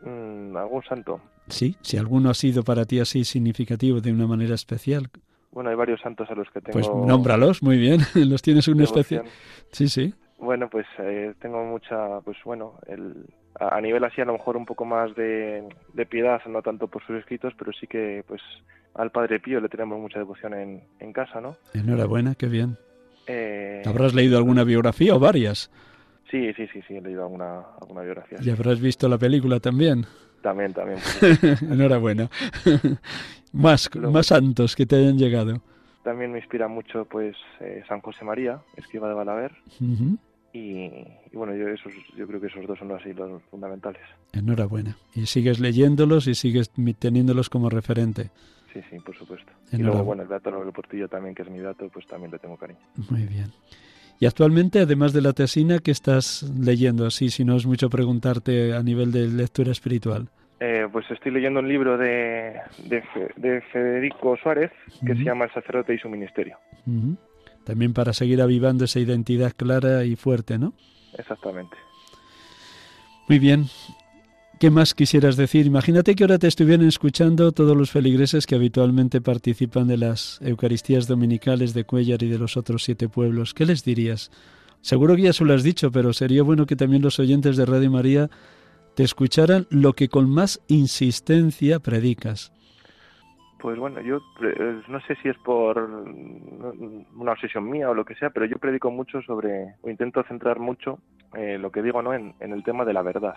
Mm, ¿Algún santo? Sí, si alguno ha sido para ti así significativo de una manera especial. Bueno, hay varios santos a los que pues tengo... Pues nómbralos, muy bien, los tienes un especial. Sí, sí. Bueno, pues eh, tengo mucha, pues bueno, el, a, nivel así a lo mejor un poco más de, de piedad, no tanto por sus escritos, pero sí que pues al Padre Pío le tenemos mucha devoción en, en casa, ¿no? Enhorabuena, qué bien. Eh, ¿Habrás leído alguna biografía o varias? Sí, sí, sí, sí, he leído alguna, alguna biografía. ¿Y habrás visto la película también? También, también. Enhorabuena. más, más santos que te hayan llegado. También me inspira mucho, pues, eh, San José María, escriba de Balaver. y, bueno, yo, esos, yo creo que esos dos son así los fundamentales. Enhorabuena. Y sigues leyéndolos y sigues teniéndolos como referente. Sí, sí, por supuesto. Y luego, bueno, el Beato Álvaro Portillo también, que es mi dato, pues también le tengo cariño. Muy bien. Y actualmente, además de la tesina, ¿qué estás leyendo? Así, si no es mucho preguntarte a nivel de lectura espiritual. Eh, pues estoy leyendo un libro de, de, Federico Suárez que se llama El sacerdote y su ministerio. También para seguir avivando esa identidad clara y fuerte, ¿no? Exactamente. Muy bien. ¿Qué más quisieras decir? Imagínate que ahora te estuvieran escuchando todos los feligreses que habitualmente participan de las Eucaristías dominicales de Cuellar y de los otros siete pueblos. ¿Qué les dirías? Seguro que ya se lo has dicho, pero sería bueno que también los oyentes de Radio María te escucharan lo que con más insistencia predicas. Pues bueno, yo eh, no sé si es por una obsesión mía o lo que sea, pero yo predico mucho sobre, o intento centrar mucho eh, lo que digo ¿no? en el tema de la verdad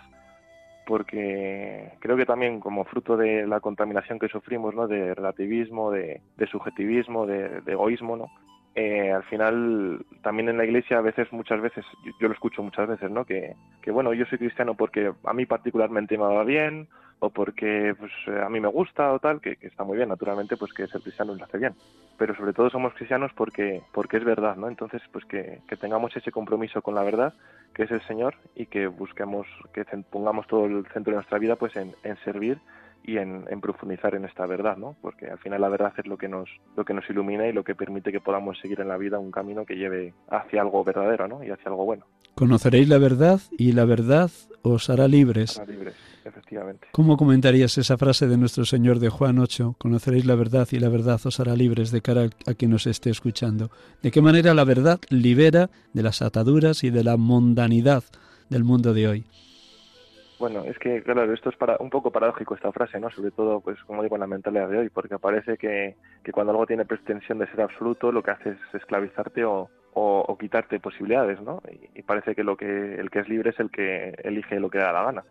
porque creo que también como fruto de la contaminación que sufrimos, ¿no? de relativismo, de, subjetivismo, de, egoísmo, ¿no? Eh, al final también en la iglesia a veces, muchas veces, yo, lo escucho muchas veces, ¿no? Que, que, bueno, yo soy cristiano porque a mí particularmente me va bien o porque pues, a mí me gusta o tal, que, que, está muy bien, naturalmente, pues que ser cristiano lo hace bien. Pero sobre todo somos cristianos porque, porque es verdad, ¿no? Entonces, pues que, que tengamos ese compromiso con la verdad, que es el Señor, y que busquemos, que pongamos todo el centro de nuestra vida pues en, en servir y en, profundizar en esta verdad, ¿no? Porque al final la verdad es lo que nos lo que nos ilumina y lo que permite que podamos seguir en la vida un camino que lleve hacia algo verdadero, ¿no? Y hacia algo bueno. Conoceréis la verdad y la verdad os hará libres. Hará libres, efectivamente. ¿Cómo comentarías esa frase de nuestro Señor de Juan 8? Conoceréis la verdad y la verdad os hará libres de cara a quien nos esté escuchando. ¿De qué manera la verdad libera de las ataduras y de la mundanidad del mundo de hoy? Bueno, es que, claro, esto es para, un poco paradójico esta frase, ¿no? Sobre todo, pues, como digo, en la mentalidad de hoy, porque parece que, que cuando algo tiene pretensión de ser absoluto, lo que hace es esclavizarte o, o, quitarte posibilidades, ¿no? Y, parece que lo que el que es libre es el que elige lo que da la gana.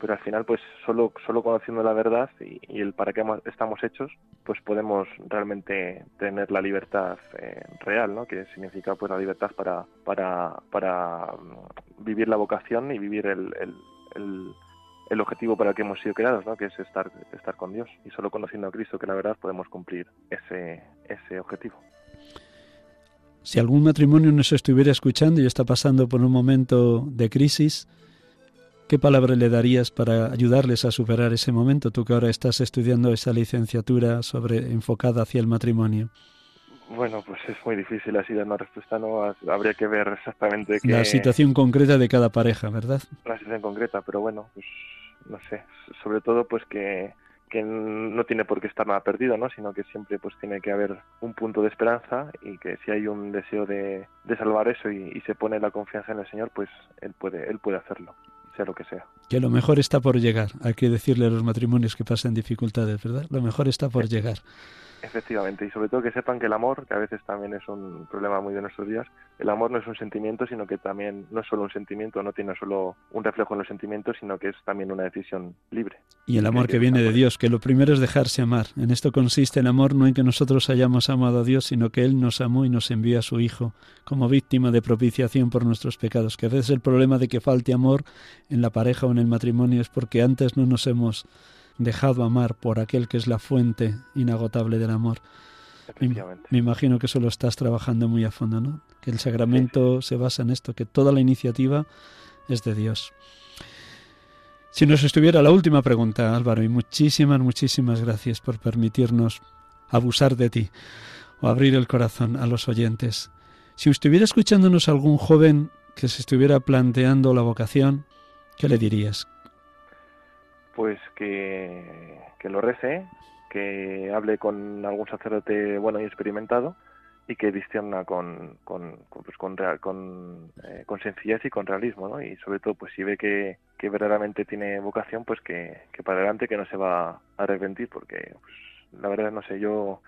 pero al final pues solo solo conociendo la verdad y, el para qué estamos hechos pues podemos realmente tener la libertad eh, real no que significa pues la libertad para para para mm, vivir la vocación y vivir el, el, el, objetivo para el que hemos sido creados no que es estar estar con Dios. Y solo conociendo a Cristo que la verdad podemos cumplir ese ese objetivo. Si algún matrimonio nos estuviera escuchando y está pasando por un momento de crisis, ¿Qué palabra le darías para ayudarles a superar ese momento, tú que ahora estás estudiando esa licenciatura sobre enfocada hacia el matrimonio? Bueno, pues es muy difícil así dar una respuesta, ¿no? Habría que ver exactamente qué... La situación concreta de cada pareja, ¿verdad? La situación concreta, pero bueno, pues no sé, sobre todo pues que, que no tiene por qué estar nada perdido, ¿no? Sino que siempre pues tiene que haber un punto de esperanza y que si hay un deseo de, de salvar eso y, y, se pone la confianza en el Señor, pues él puede, él puede hacerlo sea lo que sea. Que lo mejor está por llegar. Hay que decirle a los matrimonios que pasen dificultades, ¿verdad? Lo mejor está por llegar. Efectivamente, y sobre todo que sepan que el amor, que a veces también es un problema muy de nuestros días, el amor no es un sentimiento, sino que también no es solo un sentimiento, no tiene solo un reflejo en los sentimientos, sino que es también una decisión libre. Y el amor que viene de Dios, que lo primero es dejarse amar. En esto consiste el amor, no en que nosotros hayamos amado a Dios, sino que Él nos amó y nos envió a su Hijo como víctima de propiciación por nuestros pecados. Que a veces el problema de que falte amor en la pareja o en el matrimonio es porque antes no nos hemos dejado amar por aquel que es la fuente inagotable del amor. Me, imagino que eso lo estás trabajando muy a fondo, ¿no? Que el sacramento se basa en esto, que toda la iniciativa es de Dios. Si nos estuviera la última pregunta, Álvaro, y muchísimas, muchísimas gracias por permitirnos abusar de ti o abrir el corazón a los oyentes. Si estuviera escuchándonos algún joven que se estuviera planteando la vocación, ¿qué le dirías? Pues que, lo rece, que hable con algún sacerdote bueno y experimentado y que discierna con con pues con, real, con, eh, con sencillez y con realismo ¿no? y sobre todo pues si ve que, que verdaderamente tiene vocación pues que, que para adelante que no se va a arrepentir porque pues, la verdad no sé yo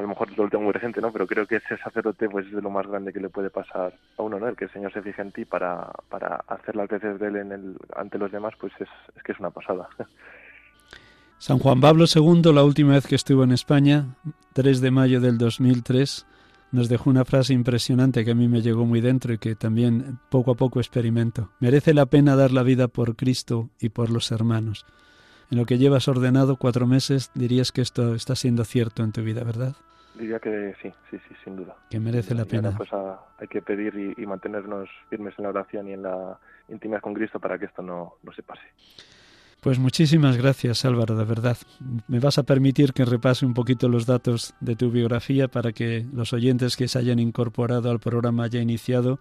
a lo mejor lo tengo muy reciente, ¿no? Pero creo que ese sacerdote pues es de lo más grande que le puede pasar a uno, ¿no? El que el Señor se fije en ti para, para hacer las veces de él en el, ante los demás, pues es, es que es una pasada. San Juan Pablo II, la última vez que estuvo en España, 3 de mayo del 2003, nos dejó una frase impresionante que a mí me llegó muy dentro y que también poco a poco experimento. Merece la pena dar la vida por Cristo y por los hermanos en lo que llevas ordenado cuatro meses, dirías que esto está siendo cierto en tu vida, ¿verdad? Diría que sí, sí, sí, sin duda. Que merece la pena. pues hay que pedir y, mantenernos firmes en la oración y en la intimidad con Cristo para que esto no, no se pase. Pues muchísimas gracias Álvaro, de verdad. Me vas a permitir que repase un poquito los datos de tu biografía para que los oyentes que se hayan incorporado al programa ya iniciado,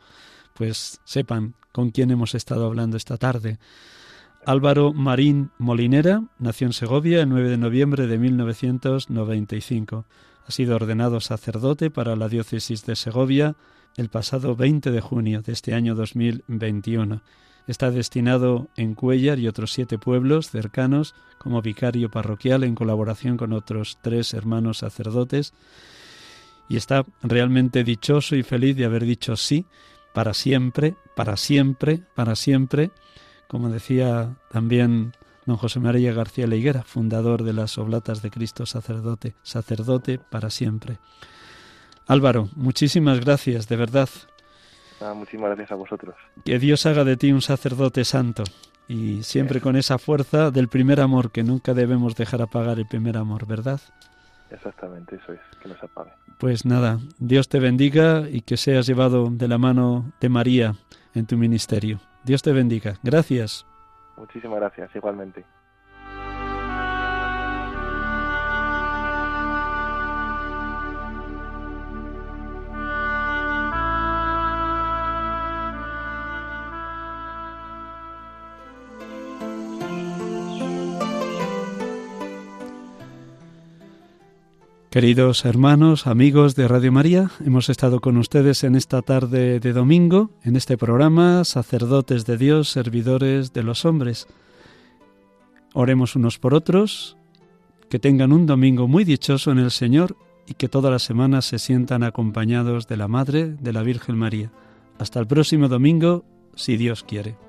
pues sepan con quién hemos estado hablando esta tarde. Álvaro Marín Molinera nació en Segovia el 9 de noviembre de 1995. Ha sido ordenado sacerdote para la diócesis de Segovia el pasado 20 de junio de este año 2021. Está destinado en Cuellar y otros siete pueblos cercanos como vicario parroquial en colaboración con otros tres hermanos sacerdotes y está realmente dichoso y feliz de haber dicho sí para siempre, para siempre, para siempre como decía también don José María García Leiguera, fundador de las Oblatas de Cristo sacerdote, sacerdote para siempre. Álvaro, muchísimas gracias, de verdad. muchísimas gracias a vosotros. Que Dios haga de ti un sacerdote santo y siempre con esa fuerza del primer amor, que nunca debemos dejar apagar el primer amor, ¿verdad? Exactamente, eso es, que nos apague. Pues nada, Dios te bendiga y que seas llevado de la mano de María en tu ministerio. Dios te bendiga. Gracias. Muchísimas gracias, igualmente. Queridos hermanos, amigos de Radio María, hemos estado con ustedes en esta tarde de domingo, en este programa, sacerdotes de Dios, servidores de los hombres. Oremos unos por otros, que tengan un domingo muy dichoso en el Señor y que todas las semanas se sientan acompañados de la Madre de la Virgen María. Hasta el próximo domingo, si Dios quiere.